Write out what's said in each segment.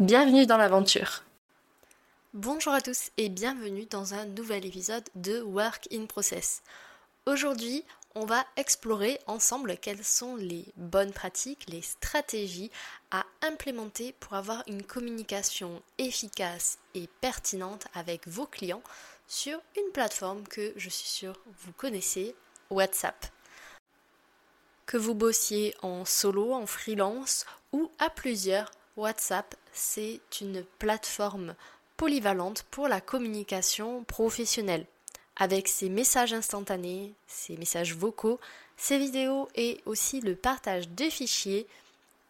Bienvenue dans l'aventure. Bonjour à tous et bienvenue dans un nouvel épisode de Work in Process. Aujourd'hui, on va explorer ensemble quelles sont les bonnes pratiques, les stratégies à implémenter pour avoir une communication efficace et pertinente avec vos clients sur une plateforme que je suis sûre vous connaissez, WhatsApp. Que vous bossiez en solo, en freelance ou à plusieurs, WhatsApp, c'est une plateforme polyvalente pour la communication professionnelle, avec ses messages instantanés, ses messages vocaux, ses vidéos et aussi le partage de fichiers.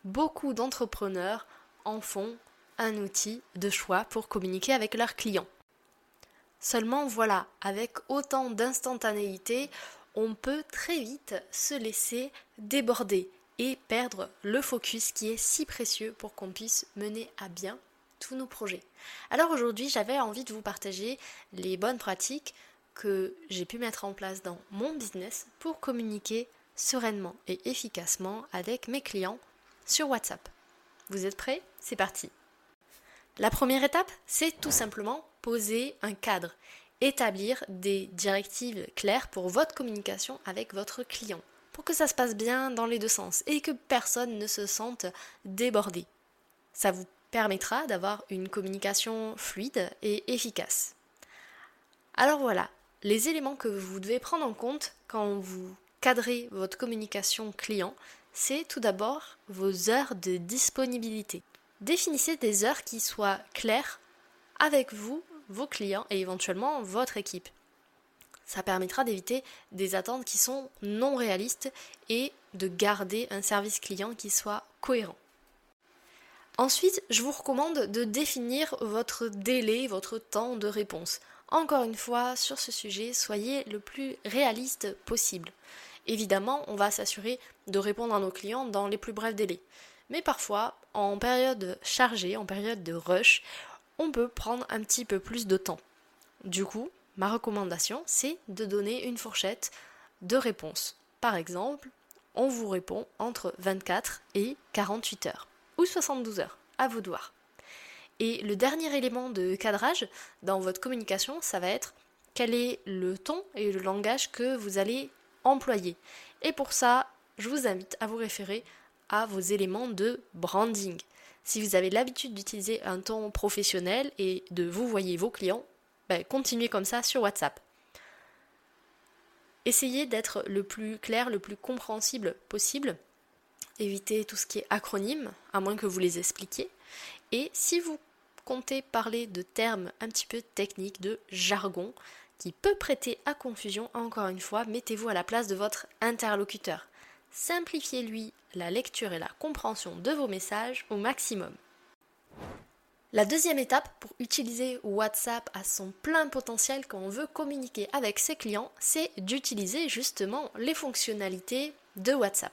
Beaucoup d'entrepreneurs en font un outil de choix pour communiquer avec leurs clients. Seulement voilà, avec autant d'instantanéité, on peut très vite se laisser déborder et perdre le focus qui est si précieux pour qu'on puisse mener à bien tous nos projets. Alors aujourd'hui, j'avais envie de vous partager les bonnes pratiques que j'ai pu mettre en place dans mon business pour communiquer sereinement et efficacement avec mes clients sur WhatsApp. Vous êtes prêts? C'est parti. La première étape, c'est tout simplement poser un cadre, établir des directives claires pour votre communication avec votre client pour que ça se passe bien dans les deux sens et que personne ne se sente débordé. Ça vous permettra d'avoir une communication fluide et efficace. Alors voilà, les éléments que vous devez prendre en compte quand vous cadrez votre communication client, c'est tout d'abord vos heures de disponibilité. Définissez des heures qui soient claires avec vous, vos clients et éventuellement votre équipe. Ça permettra d'éviter des attentes qui sont non réalistes et de garder un service client qui soit cohérent. Ensuite, je vous recommande de définir votre délai, votre temps de réponse. Encore une fois, sur ce sujet, soyez le plus réaliste possible. Évidemment, on va s'assurer de répondre à nos clients dans les plus brefs délais. Mais parfois, en période chargée, en période de rush, on peut prendre un petit peu plus de temps. Du coup, ma recommandation, c'est de donner une fourchette de réponse. Par exemple, on vous répond entre 24 et 48 heures, ou 72 heures, à vous de voir. Et le dernier élément de cadrage dans votre communication, ça va être quel est le ton et le langage que vous allez employer. Et pour ça, je vous invite à vous référer à vos éléments de branding. Si vous avez l'habitude d'utiliser un ton professionnel et de vous voyez vos clients, ben, continuez comme ça sur WhatsApp. Essayez d'être le plus clair, le plus compréhensible possible. Évitez tout ce qui est acronyme, à moins que vous les expliquiez. Et si vous comptez parler de termes un petit peu techniques, de jargon, qui peut prêter à confusion, encore une fois, mettez-vous à la place de votre interlocuteur. Simplifiez-lui la lecture et la compréhension de vos messages au maximum. La deuxième étape pour utiliser WhatsApp à son plein potentiel quand on veut communiquer avec ses clients, c'est d'utiliser justement les fonctionnalités de WhatsApp.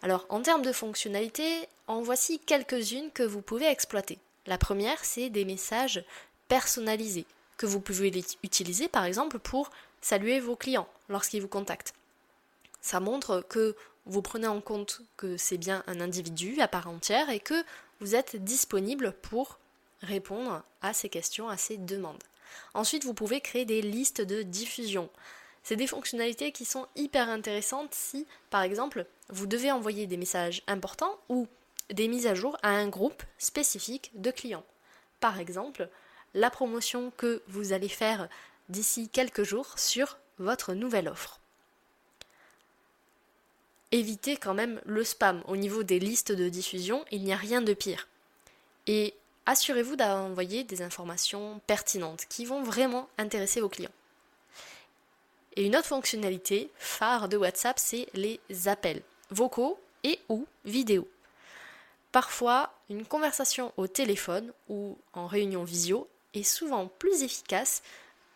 Alors en termes de fonctionnalités, en voici quelques-unes que vous pouvez exploiter. La première, c'est des messages personnalisés que vous pouvez utiliser par exemple pour saluer vos clients lorsqu'ils vous contactent. Ça montre que vous prenez en compte que c'est bien un individu à part entière et que vous êtes disponible pour répondre à ces questions, à ces demandes. Ensuite, vous pouvez créer des listes de diffusion. C'est des fonctionnalités qui sont hyper intéressantes si, par exemple, vous devez envoyer des messages importants ou des mises à jour à un groupe spécifique de clients. Par exemple, la promotion que vous allez faire d'ici quelques jours sur votre nouvelle offre évitez quand même le spam. Au niveau des listes de diffusion, il n'y a rien de pire. Et assurez-vous d'envoyer des informations pertinentes qui vont vraiment intéresser vos clients. Et une autre fonctionnalité phare de WhatsApp, c'est les appels vocaux et ou vidéo. Parfois, une conversation au téléphone ou en réunion visio est souvent plus efficace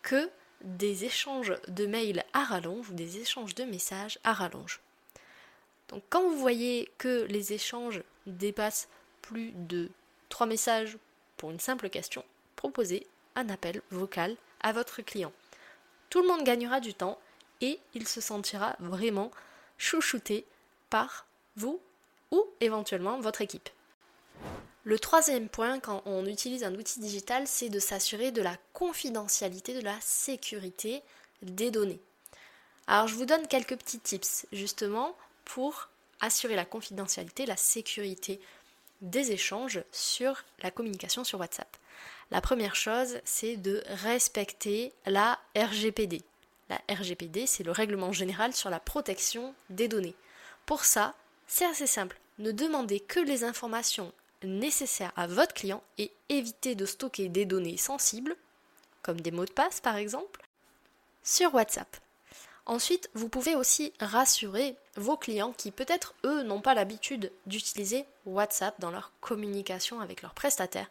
que des échanges de mails à rallonge ou des échanges de messages à rallonge. Quand vous voyez que les échanges dépassent plus de 3 messages pour une simple question, proposez un appel vocal à votre client. Tout le monde gagnera du temps et il se sentira vraiment chouchouté par vous ou éventuellement votre équipe. Le troisième point quand on utilise un outil digital, c'est de s'assurer de la confidentialité, de la sécurité des données. Alors je vous donne quelques petits tips justement pour assurer la confidentialité, la sécurité des échanges sur la communication sur WhatsApp. La première chose, c'est de respecter la RGPD. La RGPD, c'est le règlement général sur la protection des données. Pour ça, c'est assez simple. Ne demandez que les informations nécessaires à votre client et évitez de stocker des données sensibles, comme des mots de passe par exemple, sur WhatsApp. Ensuite, vous pouvez aussi rassurer vos clients qui peut-être eux n'ont pas l'habitude d'utiliser WhatsApp dans leur communication avec leurs prestataires.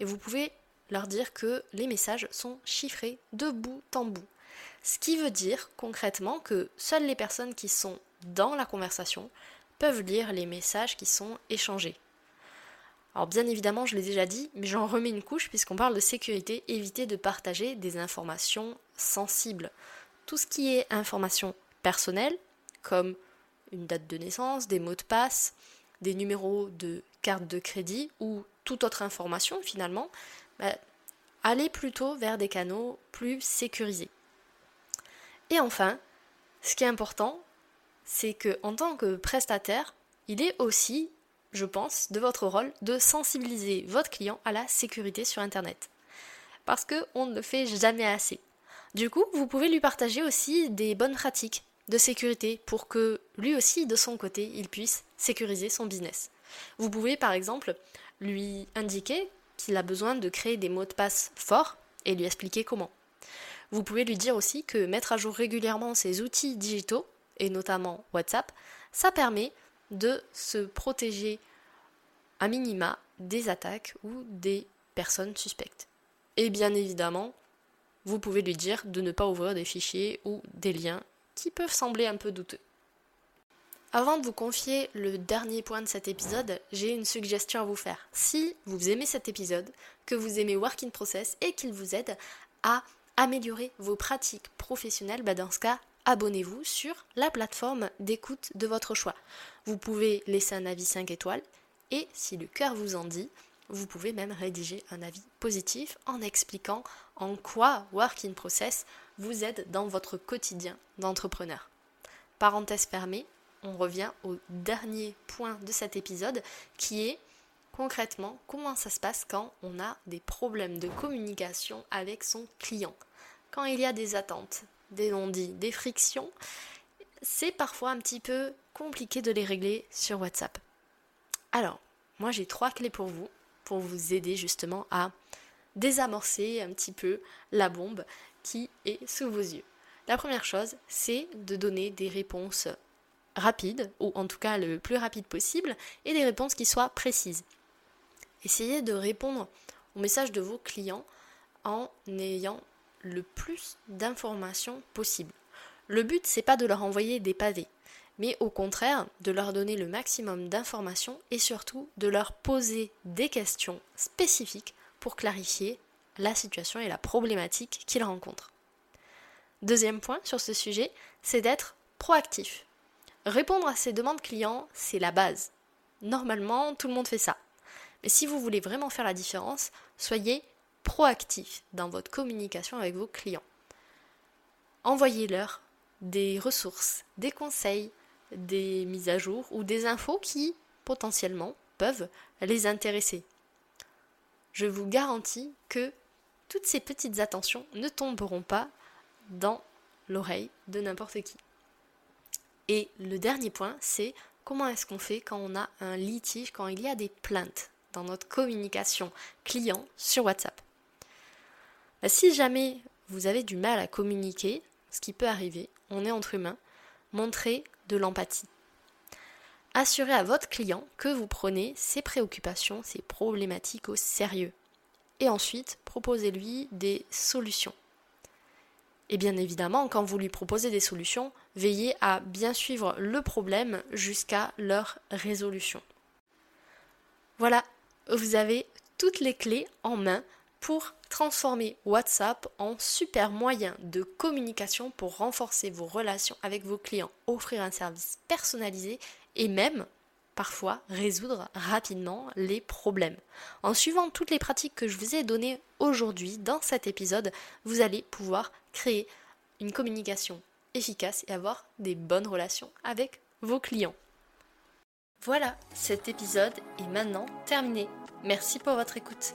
Et vous pouvez leur dire que les messages sont chiffrés de bout en bout. Ce qui veut dire concrètement que seules les personnes qui sont dans la conversation peuvent lire les messages qui sont échangés. Alors bien évidemment, je l'ai déjà dit, mais j'en remets une couche puisqu'on parle de sécurité, éviter de partager des informations sensibles. Tout ce qui est information personnelle, comme une date de naissance, des mots de passe, des numéros de carte de crédit ou toute autre information finalement, bah, allez plutôt vers des canaux plus sécurisés. Et enfin, ce qui est important, c'est que en tant que prestataire, il est aussi, je pense, de votre rôle de sensibiliser votre client à la sécurité sur Internet. Parce qu'on ne le fait jamais assez. Du coup, vous pouvez lui partager aussi des bonnes pratiques de sécurité pour que lui aussi, de son côté, il puisse sécuriser son business. Vous pouvez par exemple lui indiquer qu'il a besoin de créer des mots de passe forts et lui expliquer comment. Vous pouvez lui dire aussi que mettre à jour régulièrement ses outils digitaux, et notamment WhatsApp, ça permet de se protéger à minima des attaques ou des personnes suspectes. Et bien évidemment, vous pouvez lui dire de ne pas ouvrir des fichiers ou des liens qui peuvent sembler un peu douteux. Avant de vous confier le dernier point de cet épisode, j'ai une suggestion à vous faire. Si vous aimez cet épisode, que vous aimez Work in Process et qu'il vous aide à améliorer vos pratiques professionnelles, bah dans ce cas, abonnez-vous sur la plateforme d'écoute de votre choix. Vous pouvez laisser un avis 5 étoiles et si le cœur vous en dit, vous pouvez même rédiger un avis positif en expliquant en quoi Work in Process vous aide dans votre quotidien d'entrepreneur. Parenthèse fermée, on revient au dernier point de cet épisode qui est concrètement comment ça se passe quand on a des problèmes de communication avec son client. Quand il y a des attentes, des non-dits, des frictions, c'est parfois un petit peu compliqué de les régler sur WhatsApp. Alors, moi j'ai trois clés pour vous pour vous aider justement à désamorcer un petit peu la bombe qui est sous vos yeux. La première chose, c'est de donner des réponses rapides, ou en tout cas le plus rapide possible, et des réponses qui soient précises. Essayez de répondre aux messages de vos clients en ayant le plus d'informations possible. Le but, c'est pas de leur envoyer des pavés mais au contraire de leur donner le maximum d'informations et surtout de leur poser des questions spécifiques pour clarifier la situation et la problématique qu'ils rencontrent. Deuxième point sur ce sujet, c'est d'être proactif. Répondre à ces demandes clients, c'est la base. Normalement, tout le monde fait ça. Mais si vous voulez vraiment faire la différence, soyez proactif dans votre communication avec vos clients. Envoyez-leur des ressources, des conseils, des mises à jour ou des infos qui potentiellement peuvent les intéresser. Je vous garantis que toutes ces petites attentions ne tomberont pas dans l'oreille de n'importe qui. Et le dernier point, c'est comment est-ce qu'on fait quand on a un litige, quand il y a des plaintes dans notre communication client sur WhatsApp. Bah, si jamais vous avez du mal à communiquer, ce qui peut arriver, on est entre humains, montrez de l'empathie. Assurez à votre client que vous prenez ses préoccupations, ses problématiques au sérieux. Et ensuite, proposez-lui des solutions. Et bien évidemment, quand vous lui proposez des solutions, veillez à bien suivre le problème jusqu'à leur résolution. Voilà, vous avez toutes les clés en main pour transformer WhatsApp en super moyen de communication pour renforcer vos relations avec vos clients, offrir un service personnalisé et même parfois résoudre rapidement les problèmes. En suivant toutes les pratiques que je vous ai données aujourd'hui dans cet épisode, vous allez pouvoir créer une communication efficace et avoir des bonnes relations avec vos clients. Voilà, cet épisode est maintenant terminé. Merci pour votre écoute.